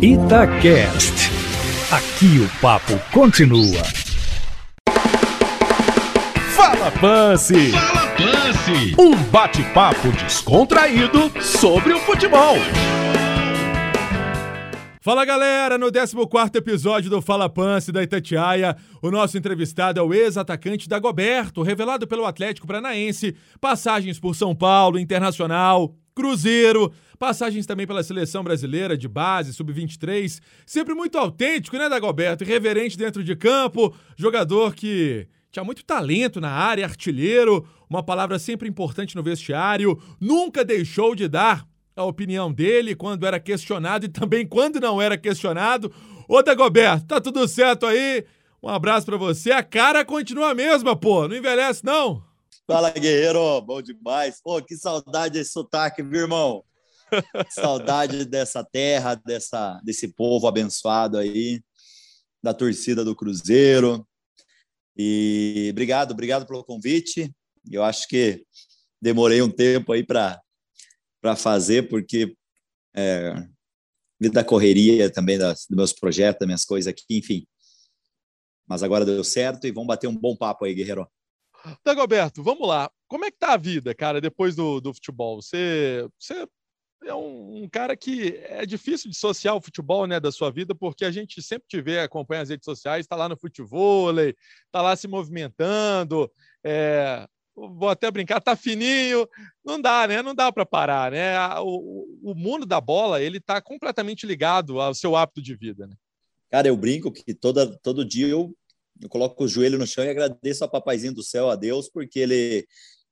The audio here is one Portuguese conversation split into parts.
Itacast. Aqui o papo continua. Fala Pance! Fala Pance! Um bate-papo descontraído sobre o futebol. Fala galera, no 14 episódio do Fala Pance da Itatiaia, o nosso entrevistado é o ex-atacante Dagoberto, revelado pelo Atlético Paranaense, passagens por São Paulo, Internacional, Cruzeiro, passagens também pela seleção brasileira de base, sub-23. Sempre muito autêntico, né, Dagoberto? Irreverente dentro de campo, jogador que tinha muito talento na área, artilheiro, uma palavra sempre importante no vestiário, nunca deixou de dar a opinião dele quando era questionado e também quando não era questionado. Ô, Dagoberto, tá tudo certo aí? Um abraço para você. A cara continua a mesma, pô. Não envelhece, não? Fala, guerreiro. Bom demais. Pô, que saudade desse sotaque, viu, irmão? saudade dessa terra, dessa, desse povo abençoado aí, da torcida do Cruzeiro. E obrigado, obrigado pelo convite. Eu acho que demorei um tempo aí para fazer, porque é, vida da correria também das, dos meus projetos, das minhas coisas aqui, enfim. Mas agora deu certo e vamos bater um bom papo aí, guerreiro. Dagoberto, vamos lá. Como é que tá a vida, cara, depois do, do futebol? Você, você é um, um, cara que é difícil dissociar o futebol né, da sua vida, porque a gente sempre te vê, acompanha as redes sociais, está lá no futebol, está lá se movimentando, é, vou até brincar, tá fininho, não dá, né? Não dá para parar, né? O, o, mundo da bola, ele tá completamente ligado ao seu hábito de vida, né? Cara, eu brinco que toda, todo dia eu eu coloco o joelho no chão e agradeço ao papaizinho do céu, a Deus, porque ele,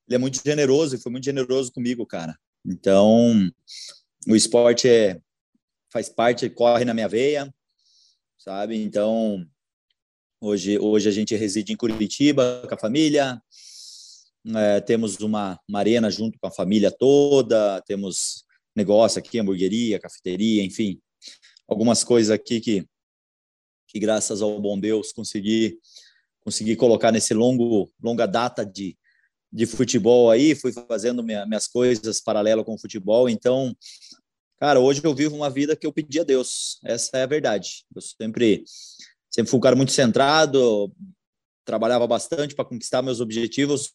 ele é muito generoso e foi muito generoso comigo, cara. Então, o esporte é, faz parte, corre na minha veia, sabe? Então, hoje, hoje a gente reside em Curitiba com a família, é, temos uma, uma arena junto com a família toda, temos negócio aqui, hamburgueria, cafeteria, enfim, algumas coisas aqui que que graças ao bom Deus consegui consegui colocar nesse longo longa data de, de futebol aí, fui fazendo minha, minhas coisas paralelo com o futebol, então cara, hoje eu vivo uma vida que eu pedi a Deus. Essa é a verdade. Eu sempre sempre fui um cara muito centrado, trabalhava bastante para conquistar meus objetivos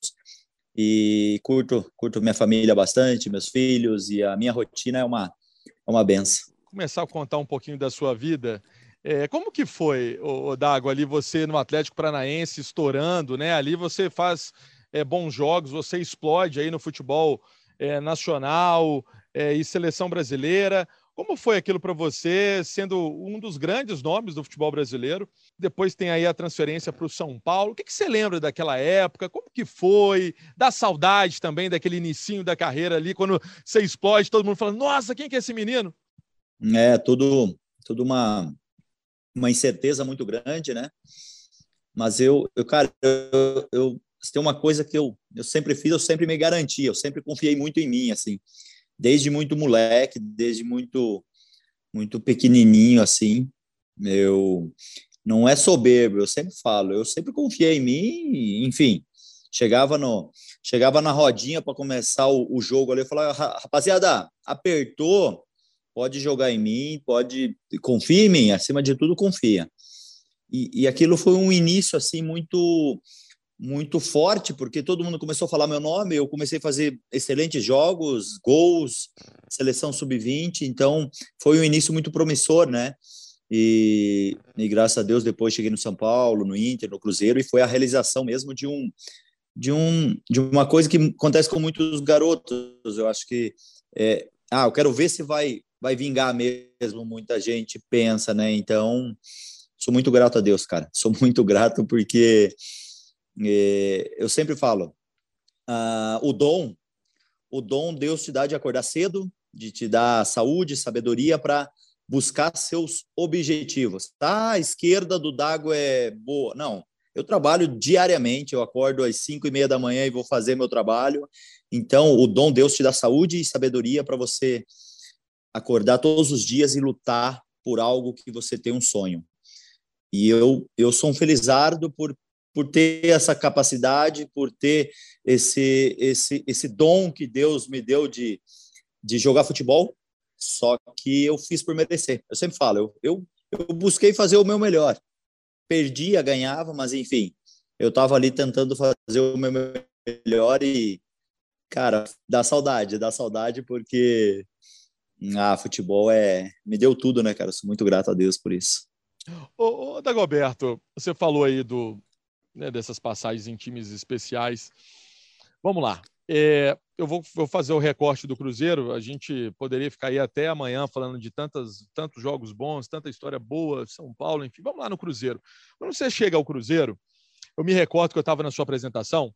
e curto curto minha família bastante, meus filhos e a minha rotina é uma é uma benção. Começar a contar um pouquinho da sua vida. É, como que foi, o Dago, ali você no Atlético Paranaense estourando, né? Ali você faz é, bons jogos, você explode aí no futebol é, nacional é, e seleção brasileira. Como foi aquilo para você, sendo um dos grandes nomes do futebol brasileiro? Depois tem aí a transferência para o São Paulo. O que, que, você lembra daquela época? Como que foi? Dá saudade também daquele inicinho da carreira ali, quando você explode, todo mundo fala, nossa, quem que é esse menino? É, tudo, tudo uma, uma incerteza muito grande, né? Mas eu, eu cara, eu, eu tem uma coisa que eu, eu sempre fiz, eu sempre me garanti, eu sempre confiei muito em mim, assim, desde muito moleque, desde muito muito pequenininho, assim, eu não é soberbo, eu sempre falo, eu sempre confiei em mim, enfim, chegava no chegava na rodinha para começar o, o, jogo ali, eu falava, rapaziada, apertou, pode jogar em mim, pode confia em mim, acima de tudo confia. E, e aquilo foi um início assim muito muito forte, porque todo mundo começou a falar meu nome, eu comecei a fazer excelentes jogos, gols, seleção sub-20, então foi um início muito promissor, né? E, e, graças a Deus depois cheguei no São Paulo, no Inter, no Cruzeiro e foi a realização mesmo de um de um de uma coisa que acontece com muitos garotos. Eu acho que é, ah, eu quero ver se vai vai vingar mesmo, muita gente pensa, né? Então, sou muito grato a Deus, cara. Sou muito grato porque é, eu sempre falo, ah, o dom, o dom Deus te dá de acordar cedo, de te dar saúde, sabedoria para buscar seus objetivos. Tá, a esquerda do Dago é boa. Não, eu trabalho diariamente, eu acordo às cinco e meia da manhã e vou fazer meu trabalho. Então, o dom Deus te dá saúde e sabedoria para você acordar todos os dias e lutar por algo que você tem um sonho. E eu eu sou um felizardo por por ter essa capacidade, por ter esse esse esse dom que Deus me deu de de jogar futebol, Só que eu fiz por merecer. Eu sempre falo, eu, eu, eu busquei fazer o meu melhor. Perdia, ganhava, mas enfim, eu estava ali tentando fazer o meu melhor e, cara, dá saudade, dá saudade porque ah, futebol é me deu tudo, né, cara? Sou muito grato a Deus por isso. Ô, ô Dagoberto, você falou aí do né, dessas passagens em times especiais. Vamos lá. É, eu vou, vou, fazer o recorte do Cruzeiro. A gente poderia ficar aí até amanhã falando de tantas, tantos jogos bons, tanta história boa, São Paulo, enfim. Vamos lá no Cruzeiro. Quando você chega ao Cruzeiro, eu me recordo que eu estava na sua apresentação,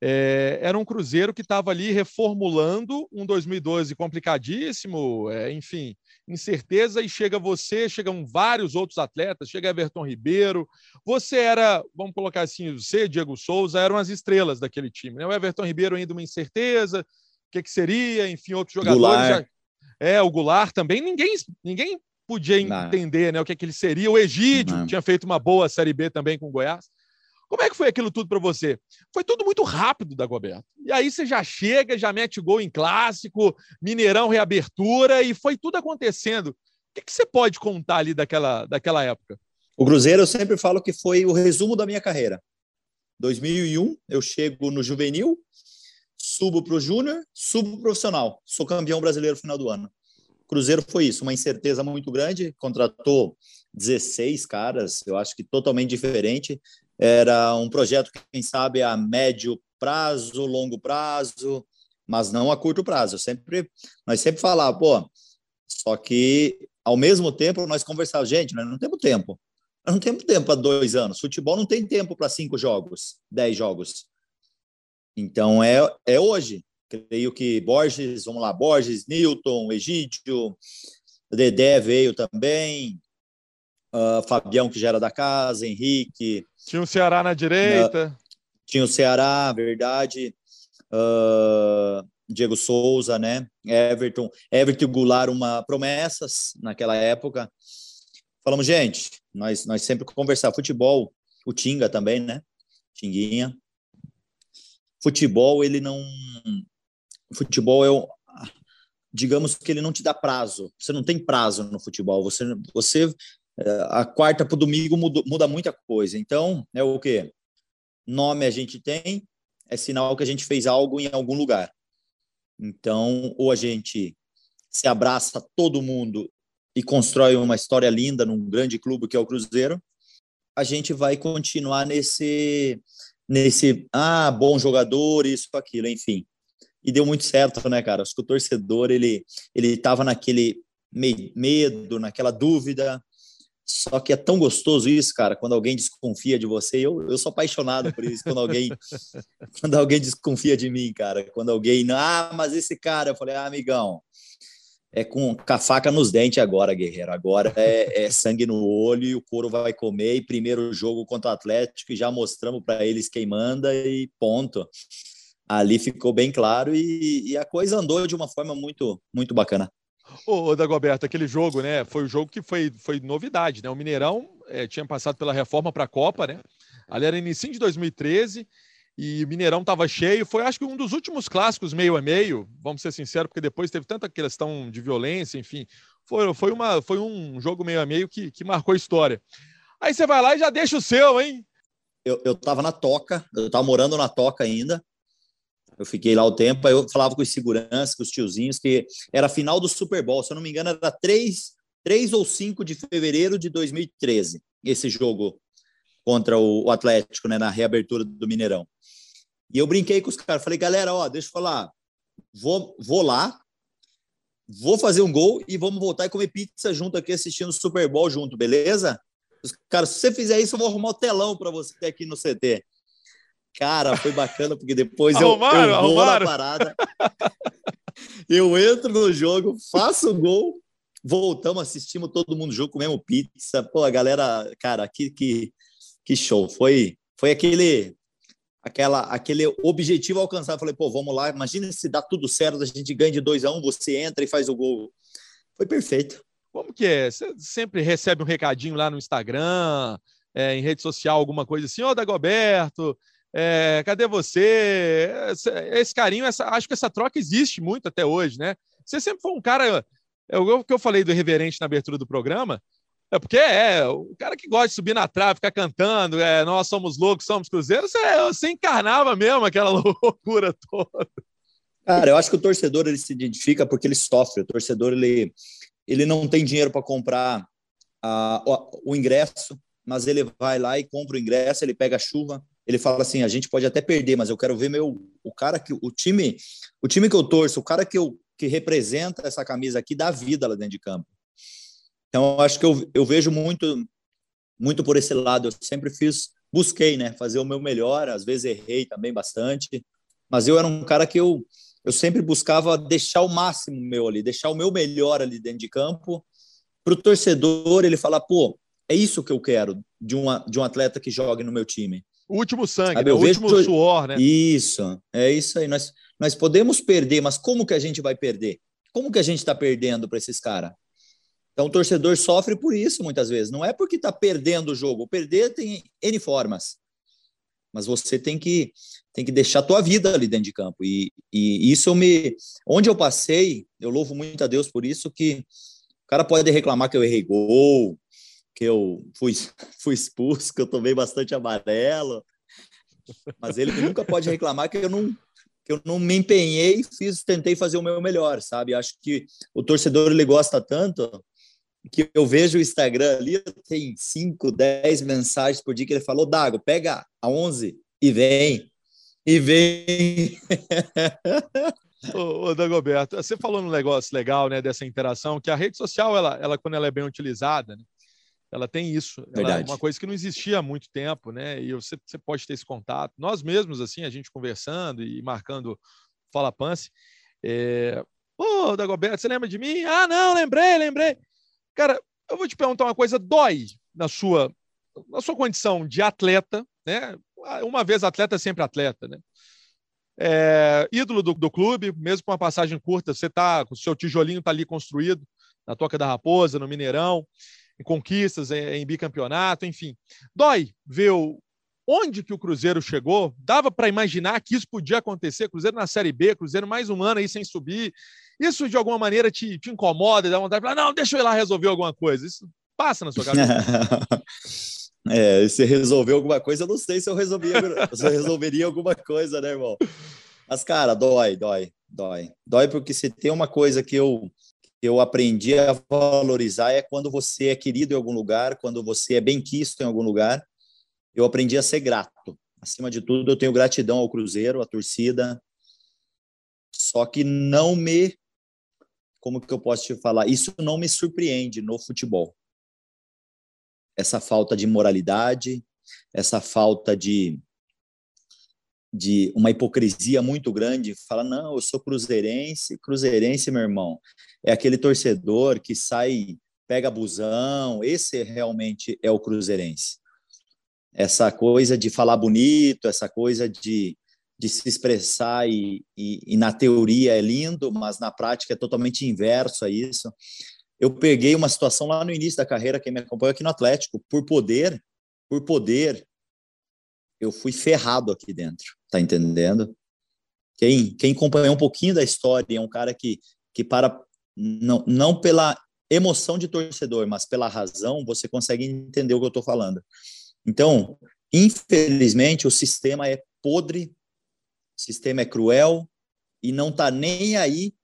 é, era um Cruzeiro que estava ali reformulando um 2012 complicadíssimo, é, enfim, incerteza, e chega você, chegam vários outros atletas, chega Everton Ribeiro. Você era, vamos colocar assim, você, Diego Souza, eram as estrelas daquele time. Né? O Everton Ribeiro ainda uma incerteza, o que, que seria, enfim, outros jogadores. Já... É, o Goulart também, ninguém, ninguém podia entender né, o que, que ele seria. O Egídio Não. tinha feito uma boa Série B também com o Goiás. Como é que foi aquilo tudo para você? Foi tudo muito rápido da Goberto. E aí você já chega, já mete gol em clássico, Mineirão reabertura e foi tudo acontecendo. O que, que você pode contar ali daquela, daquela época? O Cruzeiro eu sempre falo que foi o resumo da minha carreira. 2001 eu chego no juvenil, subo para o júnior, subo pro profissional, sou campeão brasileiro no final do ano. Cruzeiro foi isso, uma incerteza muito grande, contratou 16 caras, eu acho que totalmente diferente. Era um projeto, quem sabe, a médio prazo, longo prazo, mas não a curto prazo. Eu sempre, nós sempre falávamos, pô, só que ao mesmo tempo nós conversávamos, gente, nós não temos tempo. Nós não temos tempo para dois anos. Futebol não tem tempo para cinco jogos, dez jogos. Então é, é hoje. Creio que Borges, vamos lá, Borges, Newton, Egídio, Dedé veio também, uh, Fabião, que já era da casa, Henrique. Tinha o Ceará na direita. Uh, tinha o Ceará, verdade. Uh, Diego Souza, né? Everton, Everton Goulart, uma promessas naquela época. Falamos, gente, nós, nós sempre conversar futebol, o Tinga também, né? Tinguinha. Futebol, ele não. Futebol é o, digamos que ele não te dá prazo. Você não tem prazo no futebol. Você, você a quarta para o domingo muda, muda muita coisa. Então, é o quê? Nome a gente tem, é sinal que a gente fez algo em algum lugar. Então, ou a gente se abraça todo mundo e constrói uma história linda num grande clube que é o Cruzeiro, a gente vai continuar nesse nesse ah, bom jogador, isso aquilo, enfim. E deu muito certo, né, cara? Acho que o torcedor ele ele naquele medo, naquela dúvida, só que é tão gostoso isso, cara, quando alguém desconfia de você. Eu, eu sou apaixonado por isso, quando alguém, quando alguém desconfia de mim, cara. Quando alguém, ah, mas esse cara, eu falei, ah, amigão, é com, com a faca nos dentes agora, guerreiro. Agora é, é, sangue no olho e o couro vai comer. E primeiro jogo contra o Atlético, e já mostramos para eles quem manda e ponto. Ali ficou bem claro e, e a coisa andou de uma forma muito, muito bacana. Ô, Dagoberto, aquele jogo, né? Foi o jogo que foi, foi novidade, né? O Mineirão é, tinha passado pela reforma para a Copa, né? Ali era início de 2013 e o Mineirão estava cheio. Foi, acho que, um dos últimos clássicos meio a meio, vamos ser sinceros, porque depois teve tanta questão de violência, enfim. Foi, foi, uma, foi um jogo meio a meio que, que marcou a história. Aí você vai lá e já deixa o seu, hein? Eu, eu tava na Toca, eu tava morando na Toca ainda. Eu fiquei lá o tempo, aí eu falava com os seguranças, com os tiozinhos, que era final do Super Bowl, se eu não me engano, era 3, 3 ou 5 de fevereiro de 2013, esse jogo contra o, Atlético, né, na reabertura do Mineirão. E eu brinquei com os caras, falei, galera, ó, deixa eu falar, vou, vou lá, vou fazer um gol e vamos voltar e comer pizza junto aqui assistindo o Super Bowl junto, beleza? Os caras, se você fizer isso, eu vou arrumar o telão para você aqui no CT. Cara, foi bacana, porque depois arrumaram, eu, eu vou arrumaram. na parada. eu entro no jogo, faço o gol, voltamos, assistimos todo mundo junto, comemos pizza. Pô, a galera, cara, que, que, que show. Foi, foi aquele aquela, aquele objetivo alcançado. Falei, pô, vamos lá, imagina se dá tudo certo, a gente ganha de 2 a 1 um, você entra e faz o gol. Foi perfeito. Como que é? Você sempre recebe um recadinho lá no Instagram, é, em rede social, alguma coisa assim, ô Dagoberto, é, cadê você? Esse carinho, essa, acho que essa troca existe muito até hoje, né? Você sempre foi um cara É o que eu falei do irreverente na abertura do programa. É porque é o cara que gosta de subir na trave, ficar cantando, é, nós somos loucos, somos cruzeiros, você, você encarnava mesmo aquela loucura toda. Cara, eu acho que o torcedor ele se identifica porque ele sofre. O torcedor ele, ele não tem dinheiro para comprar a, o, o, ingresso, mas ele vai lá e compra o ingresso, ele pega a chuva, ele fala assim: a gente pode até perder, mas eu quero ver meu o cara que o time, o time que eu torço, o cara que eu que representa essa camisa aqui dá vida lá dentro de campo. Então, acho que eu, eu vejo muito muito por esse lado. Eu sempre fiz, busquei, né, fazer o meu melhor. Às vezes errei também bastante, mas eu era um cara que eu eu sempre buscava deixar o máximo meu ali, deixar o meu melhor ali dentro de campo, para o torcedor ele falar, pô, é isso que eu quero de, uma, de um atleta que jogue no meu time. O último sangue, né? o último suor, né? Isso, é isso aí. Nós, nós podemos perder, mas como que a gente vai perder? Como que a gente está perdendo para esses caras? Então o torcedor sofre por isso muitas vezes. Não é porque está perdendo o jogo. Perder tem N formas mas você tem que tem que deixar a tua vida ali dentro de campo e, e isso eu me onde eu passei eu louvo muito a Deus por isso que o cara pode reclamar que eu errei gol que eu fui fui expulso que eu tomei bastante amarelo mas ele nunca pode reclamar que eu não que eu não me empenhei fiz tentei fazer o meu melhor sabe acho que o torcedor ele gosta tanto que eu vejo o Instagram ali, tem 5, 10 mensagens por dia que ele falou, Dago, pega a 11 e vem, e vem. ô, ô Dagoberto, você falou um negócio legal, né, dessa interação, que a rede social, ela, ela quando ela é bem utilizada, né, ela tem isso. Ela é uma coisa que não existia há muito tempo, né, e você, você pode ter esse contato. Nós mesmos, assim, a gente conversando e marcando Fala Pance, é... Ô, Dagoberto, você lembra de mim? Ah, não, lembrei, lembrei. Cara, eu vou te perguntar uma coisa: dói na sua, na sua condição de atleta, né? Uma vez atleta, sempre atleta, né? É, ídolo do, do, clube, mesmo com uma passagem curta, você tá, o seu tijolinho está ali construído na Toca da Raposa, no Mineirão, em conquistas, em, em bicampeonato, enfim. Dói ver o, onde que o Cruzeiro chegou. Dava para imaginar que isso podia acontecer. Cruzeiro na Série B, Cruzeiro mais um ano aí sem subir. Isso de alguma maneira te, te incomoda, dá vontade de falar, não, deixa eu ir lá resolver alguma coisa. Isso passa na sua cabeça. é, se resolver alguma coisa, eu não sei se eu, resolvia, se eu resolveria alguma coisa, né, irmão? Mas, cara, dói, dói, dói. Dói porque se tem uma coisa que eu, eu aprendi a valorizar é quando você é querido em algum lugar, quando você é bem quisto em algum lugar. Eu aprendi a ser grato. Acima de tudo, eu tenho gratidão ao Cruzeiro, à torcida. Só que não me como que eu posso te falar? Isso não me surpreende no futebol. Essa falta de moralidade, essa falta de de uma hipocrisia muito grande, fala não, eu sou cruzeirense, cruzeirense, meu irmão, é aquele torcedor que sai, pega busão, esse realmente é o cruzeirense. Essa coisa de falar bonito, essa coisa de de se expressar e, e, e, na teoria é lindo, mas na prática é totalmente inverso a isso. Eu peguei uma situação lá no início da carreira, quem me acompanhou aqui no Atlético, por poder, por poder, eu fui ferrado aqui dentro, tá entendendo? Quem, quem acompanhou um pouquinho da história é um cara que, que para, não, não pela emoção de torcedor, mas pela razão, você consegue entender o que eu estou falando. Então, infelizmente, o sistema é podre o sistema é cruel e não tá nem aí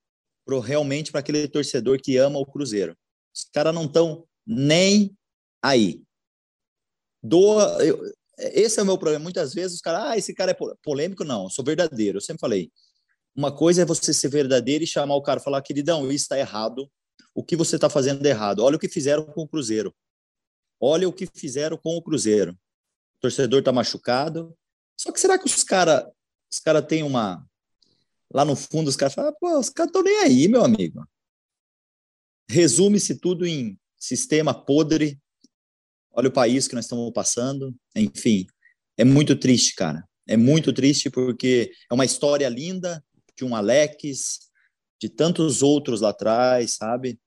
pro, realmente para aquele torcedor que ama o Cruzeiro. Os caras não estão nem aí. Doa, eu, esse é o meu problema. Muitas vezes os caras, ah, esse cara é polêmico. Não, eu sou verdadeiro. Eu sempre falei. Uma coisa é você ser verdadeiro e chamar o cara falar, queridão, isso está errado. O que você está fazendo é errado. Olha o que fizeram com o Cruzeiro. Olha o que fizeram com o Cruzeiro. O torcedor está machucado. Só que será que os caras os caras têm uma. Lá no fundo, os caras falam, pô, os caras estão nem aí, meu amigo. Resume-se tudo em sistema podre. Olha o país que nós estamos passando. Enfim, é muito triste, cara. É muito triste porque é uma história linda de um Alex, de tantos outros lá atrás, sabe?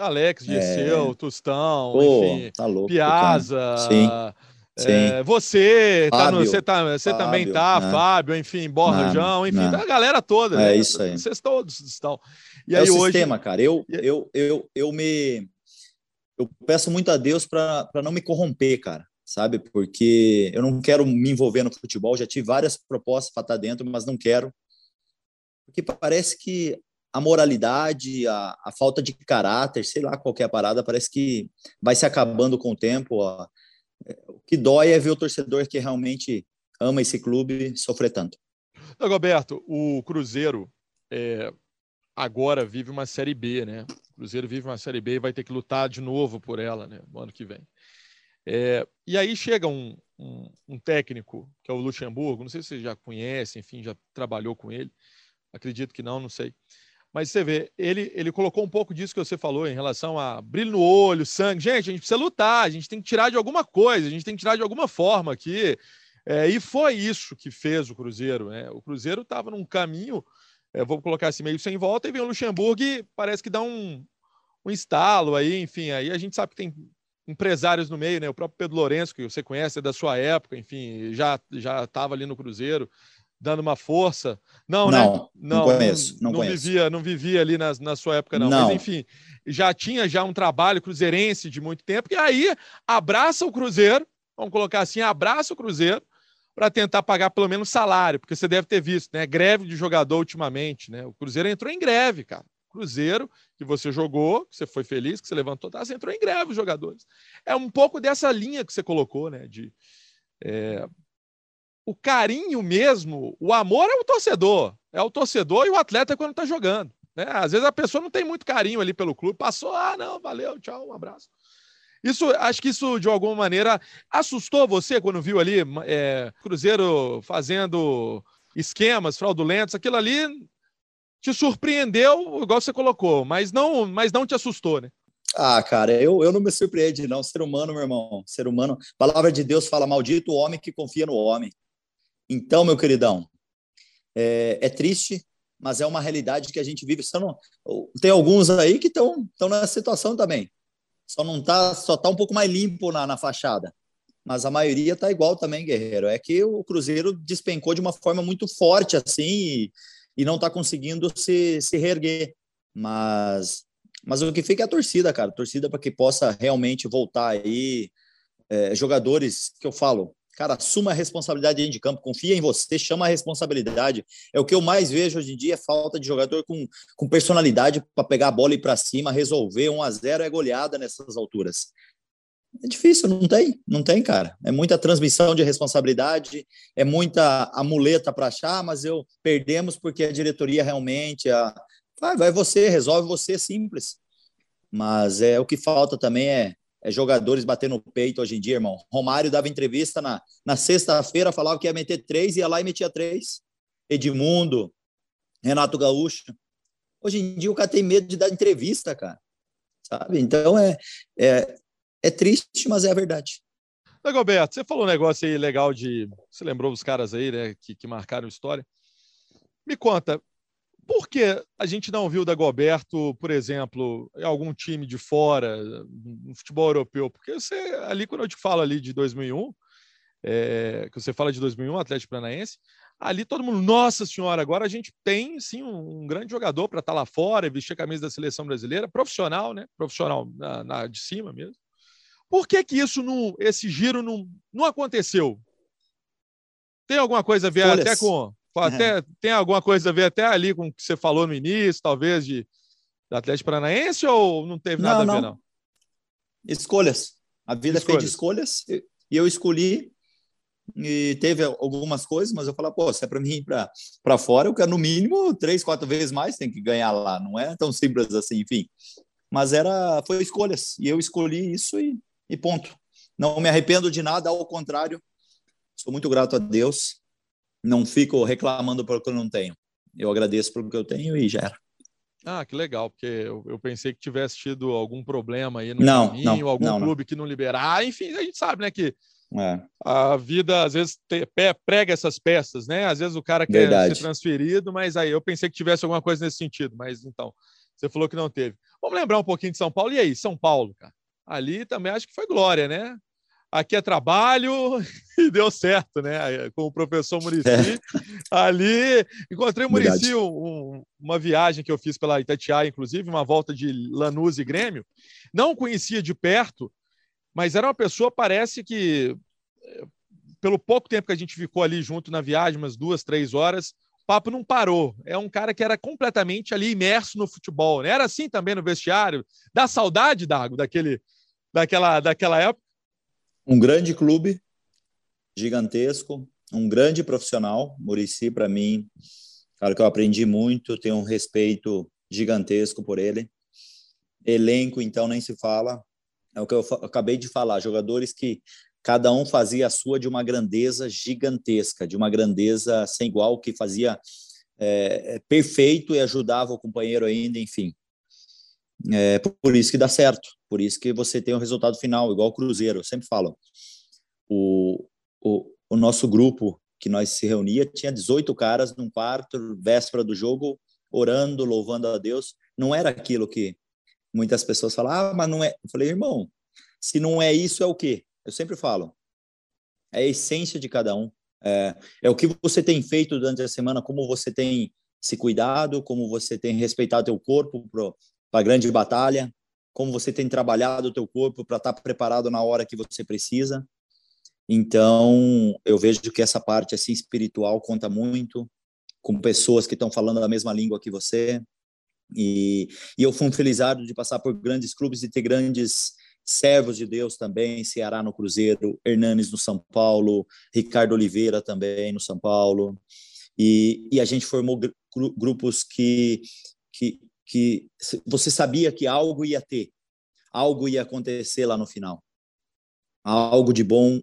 Alex, Dirceu, é... Tostão, Pô, enfim, tá louco, Piazza, É, você, Fábio, tá no, você, tá, você Fábio, também tá, né? Fábio, enfim, Borrajão, enfim, a galera toda. É né? isso aí. Vocês todos estão. E é aí, o hoje... sistema, cara. Eu, eu, eu, eu me. Eu peço muito a Deus para não me corromper, cara, sabe? Porque eu não quero me envolver no futebol. Já tive várias propostas para estar tá dentro, mas não quero. Porque parece que a moralidade, a, a falta de caráter, sei lá, qualquer parada, parece que vai se acabando com o tempo. A, o que dói é ver o torcedor que realmente ama esse clube sofrer tanto. Dagoberto, o Cruzeiro é, agora vive uma Série B, né? O Cruzeiro vive uma Série B e vai ter que lutar de novo por ela, né? No ano que vem. É, e aí chega um, um, um, técnico, que é o Luxemburgo, não sei se você já conhece, enfim, já trabalhou com ele, acredito que não, não sei. Mas você vê, ele, ele colocou um pouco disso que você falou em relação a brilho no olho, sangue. Gente, a gente precisa lutar, a gente tem que tirar de alguma coisa, a gente tem que tirar de alguma forma aqui. É, e foi isso que fez o Cruzeiro. Né? O Cruzeiro estava num caminho, é, vou colocar assim, meio sem volta, e vem o Luxemburgo e parece que dá um, um estalo aí, enfim. Aí a gente sabe que tem empresários no meio, né? O próprio Pedro Lourenço, que você conhece, é da sua época, enfim, já já estava ali no Cruzeiro dando uma força. Não, não, né? não, não conheço, não, não, conheço. vivia, não vivia ali na, na sua época não. não. Mas enfim, já tinha já um trabalho cruzeirense de muito tempo e aí abraça o Cruzeiro, vamos colocar assim, abraça o Cruzeiro para tentar pagar pelo menos salário, porque você deve ter visto, né? Greve de jogador ultimamente, né? O Cruzeiro entrou em greve, cara. Cruzeiro, que você jogou, que você foi feliz, que você levantou, tá, você entrou em greve os jogadores. É um pouco dessa linha que você colocou, né? De é, o carinho mesmo, o amor é o torcedor. É o torcedor e o atleta quando está jogando. Né? Às vezes a pessoa não tem muito carinho ali pelo clube, passou, ah, não, valeu, tchau, um abraço. Isso, acho que isso de alguma maneira assustou você quando viu ali é, Cruzeiro fazendo esquemas fraudulentos, aquilo ali te surpreendeu, igual você colocou, mas não, mas não te assustou, né? Ah, cara, eu, eu não me surpreende, não. Ser humano, meu irmão, ser humano. Palavra de Deus fala: maldito o homem que confia no homem. Então, meu queridão, é, é triste, mas é uma realidade que a gente vive. Não, tem alguns aí que estão nessa situação também. Só não tá, só tá um pouco mais limpo na, na fachada. Mas a maioria tá igual também, guerreiro. É que o Cruzeiro despencou de uma forma muito forte assim e, e não tá conseguindo se, se reerguer. Mas, mas o que fica é a torcida, cara. A torcida para que possa realmente voltar aí. É, jogadores que eu falo, Cara, assuma a responsabilidade dentro de campo, confia em você, chama a responsabilidade. É o que eu mais vejo hoje em dia, é falta de jogador com, com personalidade para pegar a bola e para cima, resolver. 1 a 0 é goleada nessas alturas. É difícil, não tem, não tem, cara. É muita transmissão de responsabilidade, é muita amuleta para achar, mas eu perdemos porque a diretoria realmente a, vai, vai você, resolve você, simples. Mas é o que falta também é é, jogadores batendo no peito hoje em dia, irmão. Romário dava entrevista na, na sexta-feira, falava que ia meter três, ia lá e metia três. Edmundo, Renato Gaúcho. Hoje em dia o cara tem medo de dar entrevista, cara. Sabe? Então é, é, é triste, mas é a verdade. Dagoberto, você falou um negócio aí legal de. Você lembrou os caras aí, né, que, que marcaram história. Me conta, por que a gente não viu o Dagoberto, por exemplo, em algum time de fora, no futebol europeu? Porque você, ali, quando eu te falo ali de 2001, é, que você fala de 2001, Atlético Paranaense, ali todo mundo, nossa senhora, agora a gente tem sim um, um grande jogador para estar tá lá fora e vestir a camisa da seleção brasileira, profissional, né? Profissional na, na, de cima mesmo. Por que que isso não, esse giro não, não aconteceu? Tem alguma coisa a ver Folhas. até com até, tem alguma coisa a ver até ali com o que você falou no início, talvez, de, de Atlético Paranaense, ou não teve nada não, a ver, não? Escolhas. A vida escolhas. é feita de escolhas, e eu escolhi, e teve algumas coisas, mas eu falei, pô, se é para mim ir para fora, eu quero no mínimo três, quatro vezes mais, tem que ganhar lá, não é tão simples assim, enfim. Mas era, foi escolhas, e eu escolhi isso e, e ponto. Não me arrependo de nada, ao contrário, sou muito grato a Deus não fico reclamando pelo que eu não tenho. Eu agradeço pelo que eu tenho e já era. Ah, que legal, porque eu, eu pensei que tivesse tido algum problema aí no não, caminho, não, algum não, clube que não liberar. Ah, enfim, a gente sabe, né, que é. a vida às vezes te, prega essas peças, né? Às vezes o cara quer Verdade. ser transferido, mas aí eu pensei que tivesse alguma coisa nesse sentido, mas então, você falou que não teve. Vamos lembrar um pouquinho de São Paulo. E aí, São Paulo, cara? Ali também acho que foi glória, né? Aqui é trabalho e deu certo, né? Com o professor Murici é. ali. Encontrei o Murici um, uma viagem que eu fiz pela Itatiaia, inclusive, uma volta de Lanús e Grêmio. Não conhecia de perto, mas era uma pessoa, parece que, eh, pelo pouco tempo que a gente ficou ali junto na viagem, umas duas, três horas, o papo não parou. É um cara que era completamente ali imerso no futebol. Né? Era assim também no vestiário. Dá saudade, Dago, daquele, daquela, daquela época? Um grande clube, gigantesco, um grande profissional. Murici, para mim, cara que eu aprendi muito, tenho um respeito gigantesco por ele. Elenco, então, nem se fala. É o que eu acabei de falar, jogadores que cada um fazia a sua de uma grandeza gigantesca, de uma grandeza sem igual, que fazia é, perfeito e ajudava o companheiro ainda, enfim. É, por isso que dá certo, por isso que você tem o um resultado final, igual o Cruzeiro, eu sempre falo. O, o, o nosso grupo que nós se reunia tinha 18 caras num quarto, véspera do jogo, orando, louvando a Deus. Não era aquilo que muitas pessoas falam, ah, mas não é. Eu falei, irmão, se não é isso, é o quê? Eu sempre falo, é a essência de cada um. É, é o que você tem feito durante a semana, como você tem se cuidado, como você tem respeitado teu corpo para a grande batalha, como você tem trabalhado o teu corpo para estar tá preparado na hora que você precisa. Então, eu vejo que essa parte assim espiritual conta muito com pessoas que estão falando a mesma língua que você. E, e eu fui um felizardo de passar por grandes clubes e ter grandes servos de Deus também, Ceará no Cruzeiro, Hernanes no São Paulo, Ricardo Oliveira também no São Paulo. E, e a gente formou grupos que, que, que você sabia que algo ia ter, algo ia acontecer lá no final. Algo de bom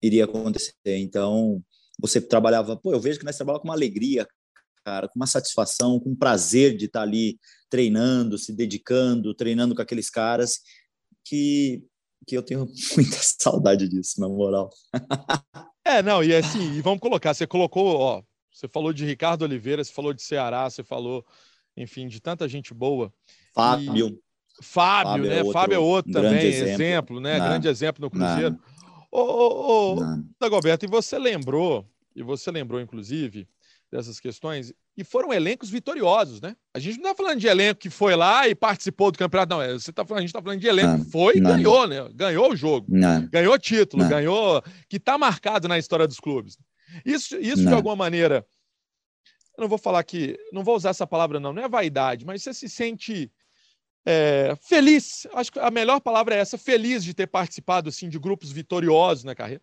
iria acontecer. Então, você trabalhava, pô, eu vejo que nós trabalhamos com uma alegria, cara, com uma satisfação, com um prazer de estar ali treinando, se dedicando, treinando com aqueles caras que que eu tenho muita saudade disso, na moral. é, não, e assim, e vamos colocar, você colocou, ó, você falou de Ricardo Oliveira, você falou de Ceará, você falou, enfim, de tanta gente boa. Fábio. E... Fábio, Fábio, né? É outro, Fábio é outro também, exemplo, exemplo né? Não, grande exemplo no Cruzeiro. Não. Ô, ô, ô Dagoberto, e você lembrou, e você lembrou, inclusive, dessas questões, e foram elencos vitoriosos, né? A gente não está falando de elenco que foi lá e participou do campeonato, não. Você tá a gente está falando de elenco que foi e ganhou, né? Ganhou o jogo, ganhou título, ganhou, que está marcado na história dos clubes. Isso, isso de alguma maneira, eu não vou falar que, não vou usar essa palavra, não, não é vaidade, mas você se sente é, feliz, acho que a melhor palavra é essa, feliz de ter participado assim, de grupos vitoriosos na carreira?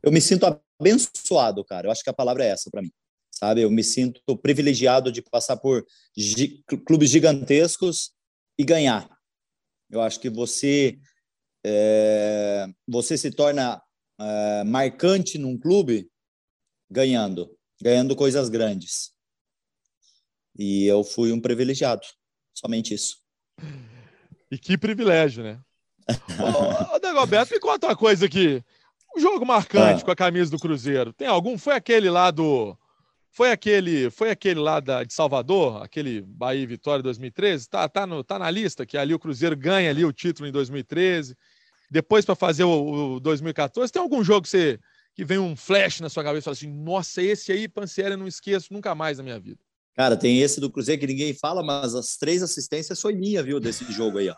Eu me sinto abençoado, cara. Eu acho que a palavra é essa para mim. Sabe? Eu me sinto privilegiado de passar por gi clubes gigantescos e ganhar. Eu acho que você é, você se torna é, marcante num clube ganhando, ganhando coisas grandes. E eu fui um privilegiado. Somente isso. E que privilégio, né? ô, ô Dagoberto, me conta uma coisa aqui. Um jogo marcante ah. com a camisa do Cruzeiro. Tem algum? Foi aquele lá do. Foi aquele, foi aquele lá da, de Salvador, aquele Bahia Vitória 2013? Tá, tá, no, tá na lista, que ali o Cruzeiro ganha ali o título em 2013. Depois, para fazer o, o, 2014, tem algum jogo que você que vem um flash na sua cabeça e fala assim: nossa, esse aí, Pancieri, não esqueço nunca mais na minha vida. Cara, tem esse do Cruzeiro que ninguém fala, mas as três assistências foi minha, viu, desse jogo aí, ó.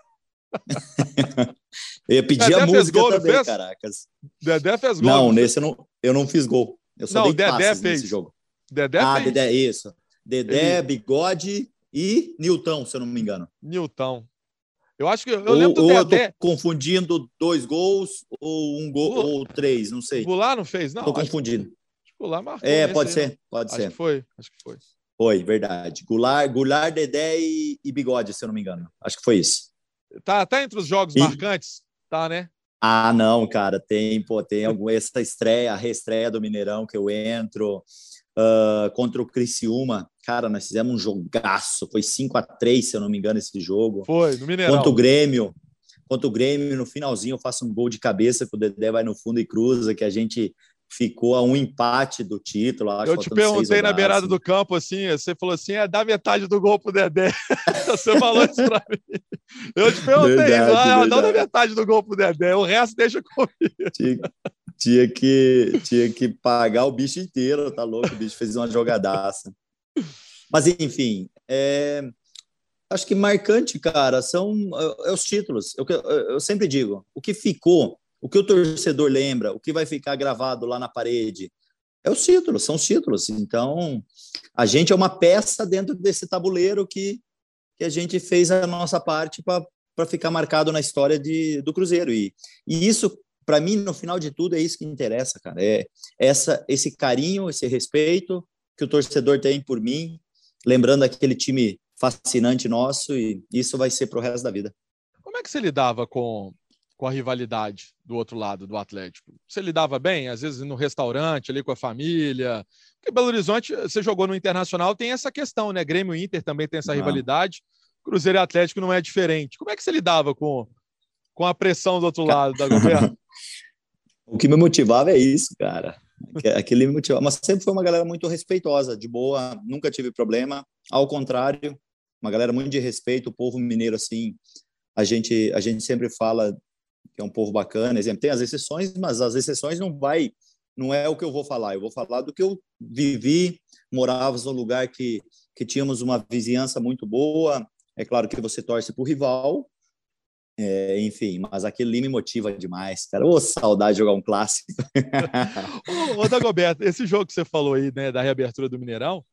eu ia pedir Dedé a música gol, também, caracas. Dedé fez gol. Não, nesse eu não, eu não fiz gol. Eu só não, dei Dedé fez. nesse jogo. Dedé ah, fez. Dedé, isso. Dedé, Ele... Bigode e Nilton, se eu não me engano. Nilton. Eu acho que eu ou, lembro do ou Dedé. Eu tô confundindo dois gols ou um gol ou três, não sei. O Goulart não fez, não. Tô confundindo. Acho que o Goulart marcou. É, pode ser, pode acho ser. Que foi, acho que foi. Foi, verdade. Goulart, Goulart Dedé e, e, Bigode, se eu não me engano. Acho que foi isso. Tá, tá entre os jogos e... marcantes? Tá, né? Ah, não, cara, tem, pô, tem alguma essa estreia, a reestreia do Mineirão que eu entro uh, contra o Criciúma. Cara, nós fizemos um jogaço, foi 5 a 3 se eu não me engano, esse jogo. Foi, no Mineirão. Contra o Grêmio, contra o Grêmio, no finalzinho eu faço um gol de cabeça que o Dedé vai no fundo e cruza, que a gente ficou a um empate do título. Acho, eu te perguntei na beirada do campo, assim, você falou assim, é dá metade do gol pro Dedé. você falou isso pra mim. Eu te perguntei verdade, ah, dá metade do gol pro Dedé, o resto deixa comigo. Tinha, tinha, que, tinha que pagar o bicho inteiro, tá louco? O bicho fez uma jogadaça. Mas, enfim, é, acho que marcante, cara, são é, é os títulos. Eu, eu, sempre digo, o que ficou o que o torcedor lembra, o que vai ficar gravado lá na parede, é os títulos, são os títulos. Então, a gente é uma peça dentro desse tabuleiro que, que a gente fez a nossa parte para ficar marcado na história de, do Cruzeiro. E, e isso, para mim, no final de tudo, é isso que interessa, cara. É essa, esse carinho, esse respeito que o torcedor tem por mim, lembrando aquele time fascinante nosso, e isso vai ser para o resto da vida. Como é que você lidava com com a rivalidade do outro lado do Atlético? Você lidava bem, às vezes no restaurante, ali com a família? Porque Belo Horizonte, você jogou no Internacional, tem essa questão, né? Grêmio e Inter também tem essa não. rivalidade. Cruzeiro e Atlético não é diferente. Como é que você lidava com, com a pressão do outro lado da governo? o que me motivava é isso, cara. Aquele me motivava. Mas sempre foi uma galera muito respeitosa, de boa, nunca tive problema. Ao contrário, uma galera muito de respeito, o povo mineiro, assim, a gente, a gente sempre fala que é um povo bacana, exemplo, tem as exceções, mas as exceções não vai, não é o que eu vou falar, eu vou falar do que eu vivi, morávamos num lugar que, que tínhamos uma vizinhança muito boa, é claro que você torce para o rival, é, enfim, mas aquele me motiva demais, cara. Ô, saudade de jogar um clássico. ô, ô Dagoberto, esse jogo que você falou aí, né, da reabertura do Mineirão,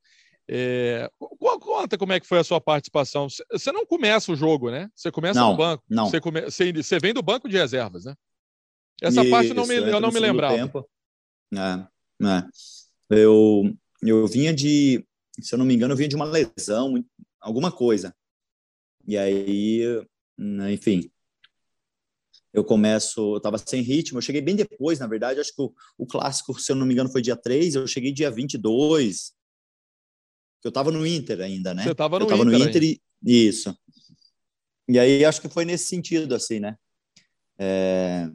é, conta como é que foi a sua participação. Você não começa o jogo, né? Você começa não, no banco. Não. Você, come, você, você, vem do banco de reservas, né? Essa Isso, parte não me, eu não me lembrava. Tempo. É, é. Eu, eu vinha de, se eu não me engano, eu vinha de uma lesão, alguma coisa. E aí, né, enfim, eu começo, eu estava sem ritmo, eu cheguei bem depois, na verdade, acho que o, o, clássico, se eu não me engano, foi dia 3, eu cheguei dia 22, eu estava no Inter ainda, né? Você estava no, eu tava Inter, no Inter e... Isso. E aí acho que foi nesse sentido, assim, né? É...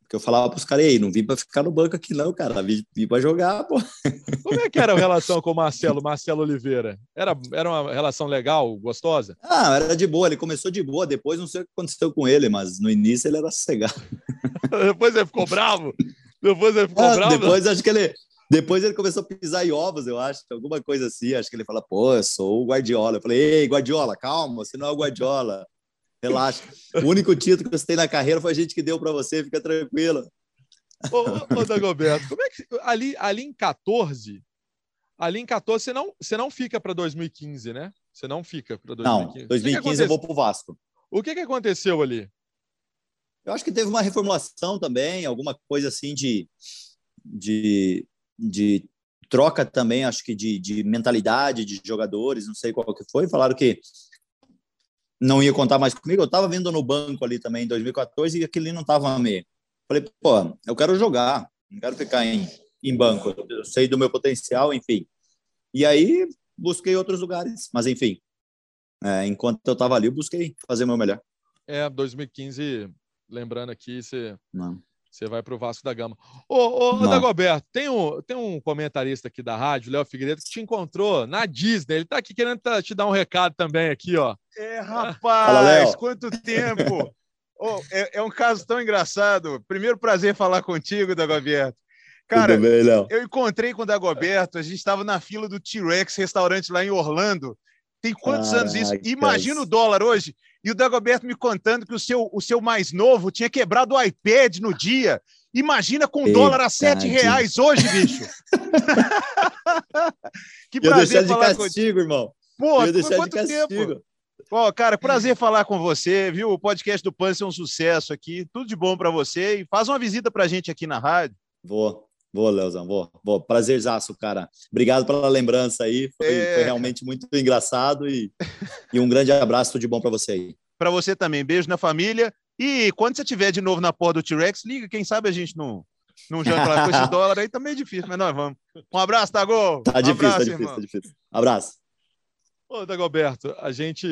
Porque eu falava para os caras, ei, não vim para ficar no banco aqui não, cara, vim, vim para jogar, pô. Como é que era a relação com o Marcelo, Marcelo Oliveira? Era, era uma relação legal, gostosa? Ah, era de boa, ele começou de boa, depois não sei o que aconteceu com ele, mas no início ele era cegado. depois ele ficou bravo? Depois ele ficou ah, bravo? Depois acho que ele, depois ele começou a pisar em ovos, eu acho, alguma coisa assim. Acho que ele fala, pô, eu sou o Guardiola. Eu falei, ei, Guardiola, calma, você não é o Guardiola. Relaxa. O único título que você tem na carreira foi a gente que deu para você, fica tranquilo. Ô, ô Dagoberto, como é que ali, ali em 14, ali em 14 você não, você não fica para 2015, né? Você não fica para 2015. Não, 2015 que que eu vou para o Vasco. O que, que aconteceu ali? Eu acho que teve uma reformulação também, alguma coisa assim de, de de troca também, acho que de, de mentalidade de jogadores, não sei qual que foi, falaram que não ia contar mais comigo. Eu estava vindo no banco ali também em 2014 e aquele não estava me. Falei, pô, eu quero jogar, não quero ficar em, em banco. Eu sei do meu potencial, enfim. E aí busquei outros lugares, mas enfim, é, enquanto eu estava ali, eu busquei fazer o meu melhor. É, 2015, lembrando aqui, você não. Você vai para o Vasco da Gama. Ô, ô, ô Dagoberto, tem um, tem um comentarista aqui da rádio, Léo Figueiredo, que te encontrou na Disney. Ele está aqui querendo te dar um recado também aqui, ó. É, rapaz, Fala, quanto tempo! Oh, é, é, um caso tão engraçado. Primeiro prazer falar contigo, Dagoberto. Cara, bem, eu encontrei com o Dagoberto, a gente estava na fila do T-Rex, restaurante lá em Orlando. Tem quantos ah, anos isso? Imagina o dólar hoje. E o Dagoberto me contando que o seu, o seu mais novo tinha quebrado o iPad no dia. Imagina com Eita, dólar a sete reais hoje, bicho. que prazer eu falar de castigo, com... irmão. Pô, eu deixar de castigo. Tempo? Pô, cara, prazer falar com você, viu? O podcast do Pan é um sucesso aqui. Tudo de bom para você e faz uma visita para a gente aqui na rádio. Vou, vou, Leozão, vou, vou. Prazerzaço, cara. Obrigado pela lembrança aí. Foi, é... foi realmente muito engraçado e, e um grande abraço, tudo de bom para você aí. Para você também. Beijo na família. E quando você tiver de novo na porta do T-Rex, liga, quem sabe a gente não, não janta lá com esse dólar aí, também tá é difícil, mas nós vamos. Um abraço, Tago! Tá um difícil, abraço, tá difícil, irmão. tá difícil. Abraço. Ô, Dagoberto, a gente.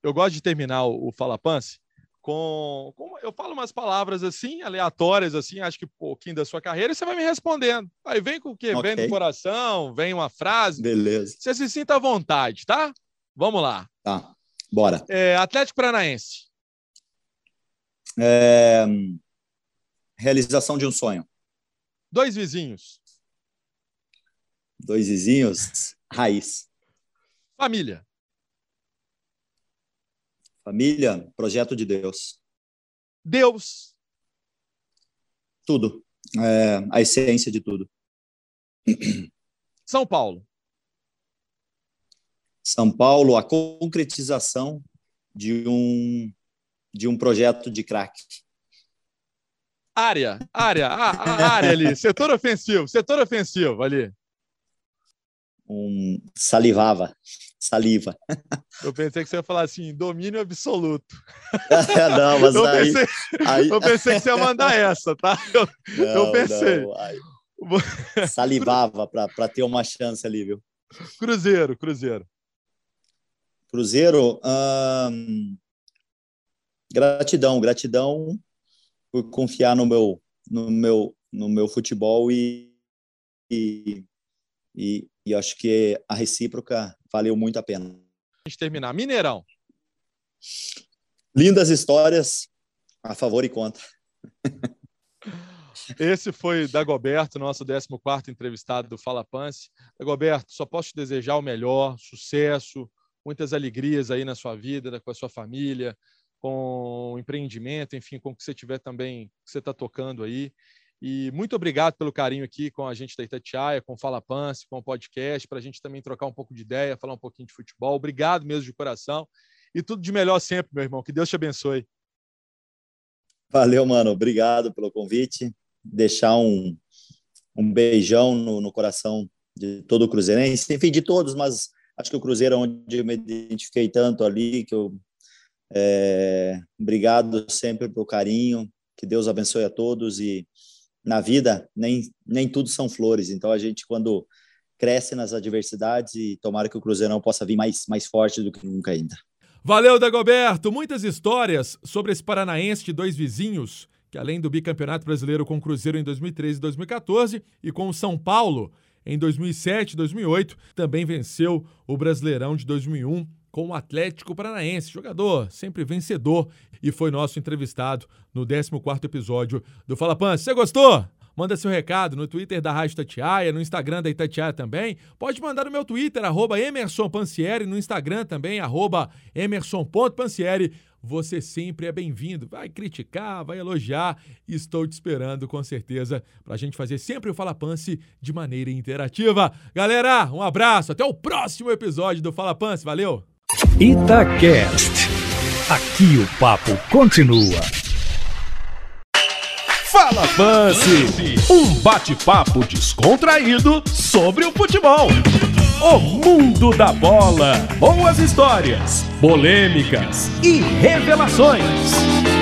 Eu gosto de terminar o Fala Pance com, com, eu falo umas palavras assim, aleatórias, assim, acho que um pouquinho da sua carreira, e você vai me respondendo. Aí vem com o quê? Okay. Vem do coração, vem uma frase. Beleza. Você se sinta à vontade, tá? Vamos lá. Tá, bora. É, Atlético Paranaense. É... Realização de um sonho. Dois vizinhos. Dois vizinhos. Raiz. Família. Família, projeto de Deus. Deus. Tudo. É, a essência de tudo. São Paulo. São Paulo, a concretização de um de um projeto de crack. Área, área, a, a área ali, setor ofensivo, setor ofensivo ali. Um salivava, saliva. Eu pensei que você ia falar assim, domínio absoluto. não, mas eu aí, pensei, aí... Eu pensei que você ia mandar essa, tá? Eu, não, eu pensei. Não, aí... Salivava para ter uma chance ali, viu? Cruzeiro, Cruzeiro. Cruzeiro, hum... gratidão, gratidão por confiar no meu, no meu, no meu futebol e, e, e, e acho que a recíproca valeu muito a pena. A gente terminar. Mineirão. Lindas histórias a favor e contra. Esse foi Dagoberto, nosso 14 entrevistado do Fala Pance. Dagoberto, só posso te desejar o melhor, sucesso, muitas alegrias aí na sua vida, com a sua família, com o empreendimento, enfim, com o que você tiver também, que você está tocando aí. E muito obrigado pelo carinho aqui com a gente da Itatiaia, com o Fala Pance, com o podcast, para a gente também trocar um pouco de ideia, falar um pouquinho de futebol. Obrigado mesmo de coração. E tudo de melhor sempre, meu irmão. Que Deus te abençoe. Valeu, mano. Obrigado pelo convite. Deixar um, um beijão no, no coração de todo o Cruzeirense, enfim, de todos, mas acho que o Cruzeiro é onde eu me identifiquei tanto ali, que eu é, obrigado sempre pelo carinho, que Deus abençoe a todos e na vida nem, nem tudo são flores, então a gente quando cresce nas adversidades e tomara que o Cruzeirão possa vir mais, mais forte do que nunca ainda. Valeu, Dagoberto! Muitas histórias sobre esse paranaense de dois vizinhos, que além do bicampeonato brasileiro com o Cruzeiro em 2013 e 2014 e com o São Paulo em 2007 e 2008, também venceu o Brasileirão de 2001 com o Atlético Paranaense, jogador sempre vencedor, e foi nosso entrevistado no 14º episódio do Fala Pan. Você gostou? Manda seu recado no Twitter da Rádio Tatiaia, no Instagram da Itatiaia também. Pode mandar no meu Twitter, arroba no Instagram também, arroba. Você sempre é bem-vindo. Vai criticar, vai elogiar. Estou te esperando, com certeza, para a gente fazer sempre o Fala Pance de maneira interativa. Galera, um abraço. Até o próximo episódio do Fala Pance. Valeu! Itacast. Aqui o papo continua. Fala Pance, um bate-papo descontraído sobre o futebol. O mundo da bola, boas histórias, polêmicas e revelações.